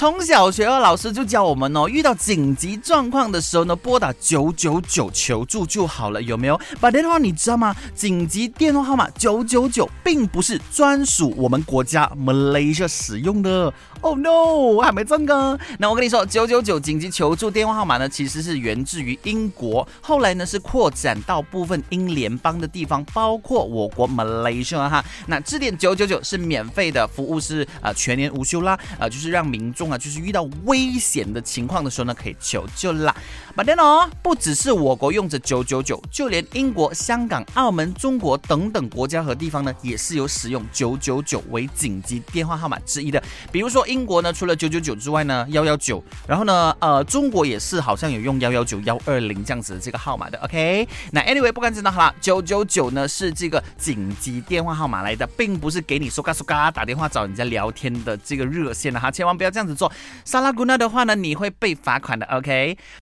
从小学二老师就教我们哦，遇到紧急状况的时候呢，拨打九九九求助就好了，有没有？把电话你知道吗？紧急电话号码九九九并不是专属我们国家 Malaysia 使用的。Oh no，还没真的。那我跟你说，九九九紧急求助电话号码呢，其实是源自于英国，后来呢是扩展到部分英联邦的地方，包括我国 Malaysia 哈。那致电九九九是免费的服务，是啊全年无休啦，啊就是让民众啊就是遇到危险的情况的时候呢可以求救啦。把电脑不只是我国用着九九九，就连英国、香港、澳门、中国等等国家和地方呢也是有使用九九九为紧急电话号码之一的，比如说。英国呢，除了九九九之外呢，幺幺九，然后呢，呃，中国也是好像有用幺幺九幺二零这样子的这个号码的，OK？那 anyway，不管怎样好了，九九九呢是这个紧急电话号码来的，并不是给你说嘎说嘎打电话找人家聊天的这个热线的哈，千万不要这样子做。萨拉古娜的话呢，你会被罚款的，OK？